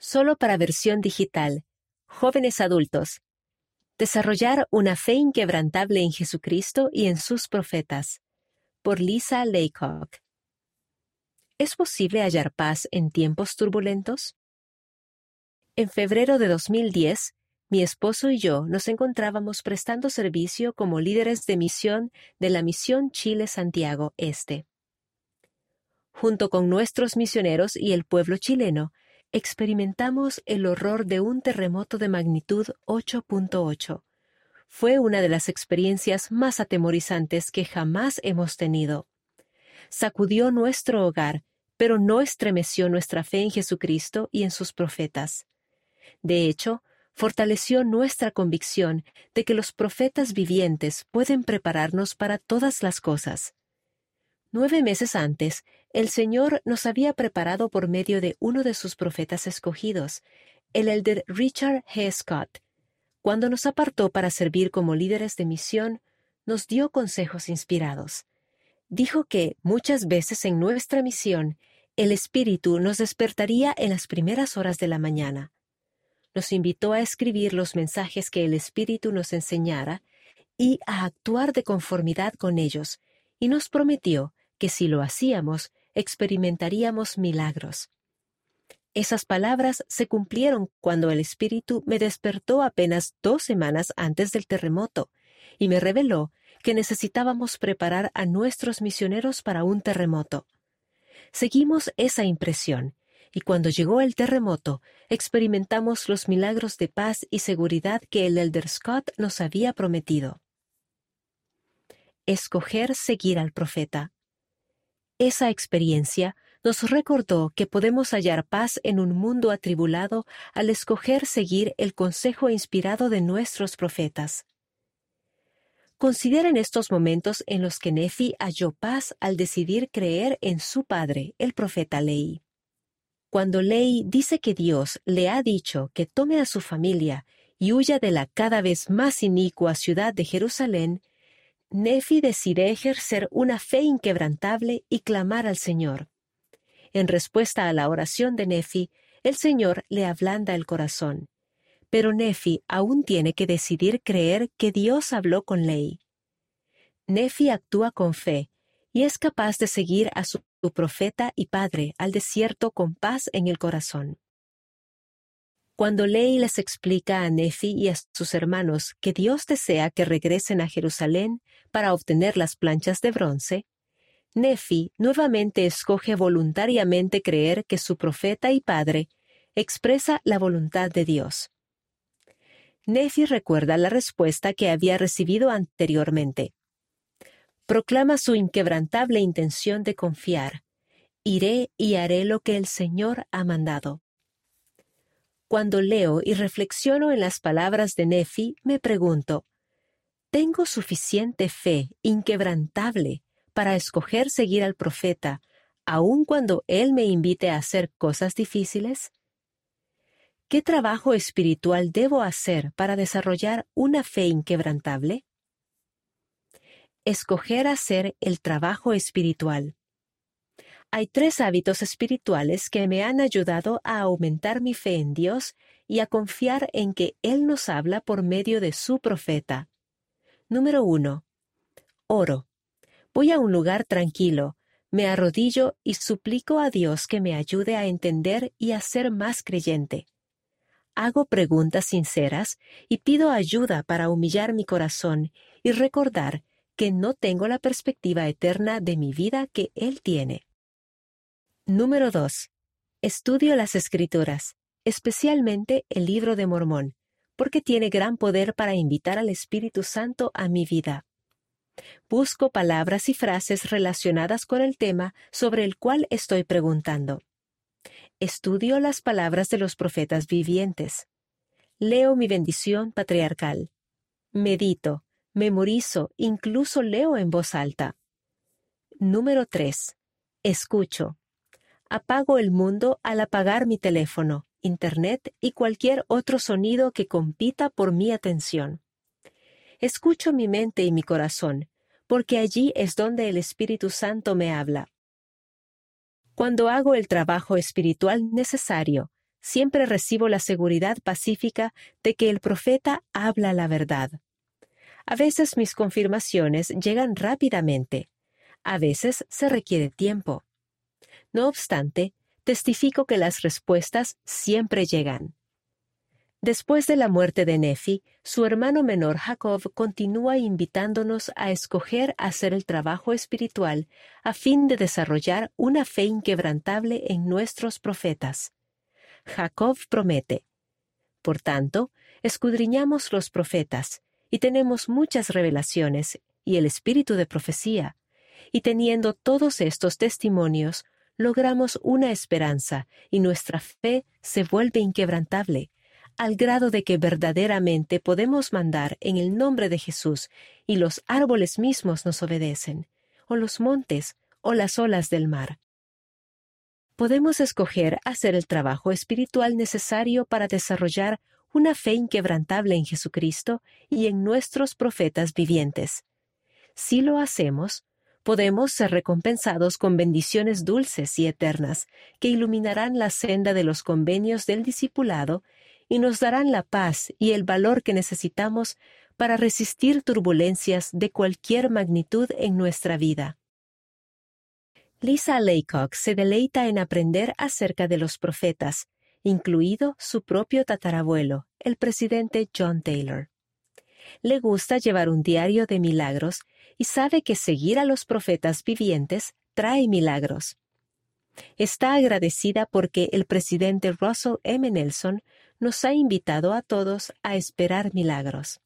Solo para versión digital. Jóvenes adultos. Desarrollar una fe inquebrantable en Jesucristo y en sus profetas. Por Lisa Laycock. ¿Es posible hallar paz en tiempos turbulentos? En febrero de 2010, mi esposo y yo nos encontrábamos prestando servicio como líderes de misión de la Misión Chile Santiago Este. Junto con nuestros misioneros y el pueblo chileno, experimentamos el horror de un terremoto de magnitud 8.8. Fue una de las experiencias más atemorizantes que jamás hemos tenido. Sacudió nuestro hogar, pero no estremeció nuestra fe en Jesucristo y en sus profetas. De hecho, fortaleció nuestra convicción de que los profetas vivientes pueden prepararnos para todas las cosas. Nueve meses antes, el Señor nos había preparado por medio de uno de sus profetas escogidos, el elder Richard G. Scott. Cuando nos apartó para servir como líderes de misión, nos dio consejos inspirados. Dijo que muchas veces en nuestra misión el Espíritu nos despertaría en las primeras horas de la mañana. Nos invitó a escribir los mensajes que el Espíritu nos enseñara y a actuar de conformidad con ellos, y nos prometió que si lo hacíamos, experimentaríamos milagros. Esas palabras se cumplieron cuando el Espíritu me despertó apenas dos semanas antes del terremoto y me reveló que necesitábamos preparar a nuestros misioneros para un terremoto. Seguimos esa impresión, y cuando llegó el terremoto, experimentamos los milagros de paz y seguridad que el Elder Scott nos había prometido. Escoger seguir al profeta. Esa experiencia nos recordó que podemos hallar paz en un mundo atribulado al escoger seguir el consejo inspirado de nuestros profetas. Consideren estos momentos en los que Nefi halló paz al decidir creer en su padre, el profeta Lei. Cuando Lei dice que Dios le ha dicho que tome a su familia y huya de la cada vez más inicua ciudad de Jerusalén, Nefi decide ejercer una fe inquebrantable y clamar al Señor. En respuesta a la oración de Nefi, el Señor le ablanda el corazón. Pero Nefi aún tiene que decidir creer que Dios habló con Ley. Nefi actúa con fe y es capaz de seguir a su profeta y padre al desierto con paz en el corazón. Cuando Ley les explica a Nefi y a sus hermanos que Dios desea que regresen a Jerusalén para obtener las planchas de bronce, Nefi nuevamente escoge voluntariamente creer que su profeta y padre expresa la voluntad de Dios. Nefi recuerda la respuesta que había recibido anteriormente. Proclama su inquebrantable intención de confiar. Iré y haré lo que el Señor ha mandado. Cuando leo y reflexiono en las palabras de Nefi, me pregunto, ¿tengo suficiente fe inquebrantable para escoger seguir al profeta, aun cuando él me invite a hacer cosas difíciles? ¿Qué trabajo espiritual debo hacer para desarrollar una fe inquebrantable? Escoger hacer el trabajo espiritual. Hay tres hábitos espirituales que me han ayudado a aumentar mi fe en Dios y a confiar en que Él nos habla por medio de su profeta. Número uno. Oro. Voy a un lugar tranquilo, me arrodillo y suplico a Dios que me ayude a entender y a ser más creyente. Hago preguntas sinceras y pido ayuda para humillar mi corazón y recordar que no tengo la perspectiva eterna de mi vida que Él tiene. Número 2. Estudio las Escrituras, especialmente el libro de Mormón, porque tiene gran poder para invitar al Espíritu Santo a mi vida. Busco palabras y frases relacionadas con el tema sobre el cual estoy preguntando. Estudio las palabras de los profetas vivientes. Leo mi bendición patriarcal. Medito, memorizo, incluso leo en voz alta. Número 3. Escucho, apago el mundo al apagar mi teléfono, Internet y cualquier otro sonido que compita por mi atención. Escucho mi mente y mi corazón, porque allí es donde el Espíritu Santo me habla. Cuando hago el trabajo espiritual necesario, siempre recibo la seguridad pacífica de que el profeta habla la verdad. A veces mis confirmaciones llegan rápidamente, a veces se requiere tiempo. No obstante, testifico que las respuestas siempre llegan. Después de la muerte de Nefi, su hermano menor Jacob continúa invitándonos a escoger hacer el trabajo espiritual a fin de desarrollar una fe inquebrantable en nuestros profetas. Jacob promete. Por tanto, escudriñamos los profetas, y tenemos muchas revelaciones y el espíritu de profecía, y teniendo todos estos testimonios, logramos una esperanza y nuestra fe se vuelve inquebrantable, al grado de que verdaderamente podemos mandar en el nombre de Jesús y los árboles mismos nos obedecen, o los montes, o las olas del mar. Podemos escoger hacer el trabajo espiritual necesario para desarrollar una fe inquebrantable en Jesucristo y en nuestros profetas vivientes. Si lo hacemos, podemos ser recompensados con bendiciones dulces y eternas que iluminarán la senda de los convenios del discipulado y nos darán la paz y el valor que necesitamos para resistir turbulencias de cualquier magnitud en nuestra vida. Lisa Laycock se deleita en aprender acerca de los profetas, incluido su propio tatarabuelo, el presidente John Taylor. Le gusta llevar un diario de milagros y sabe que seguir a los profetas vivientes trae milagros. Está agradecida porque el presidente Russell M. Nelson nos ha invitado a todos a esperar milagros.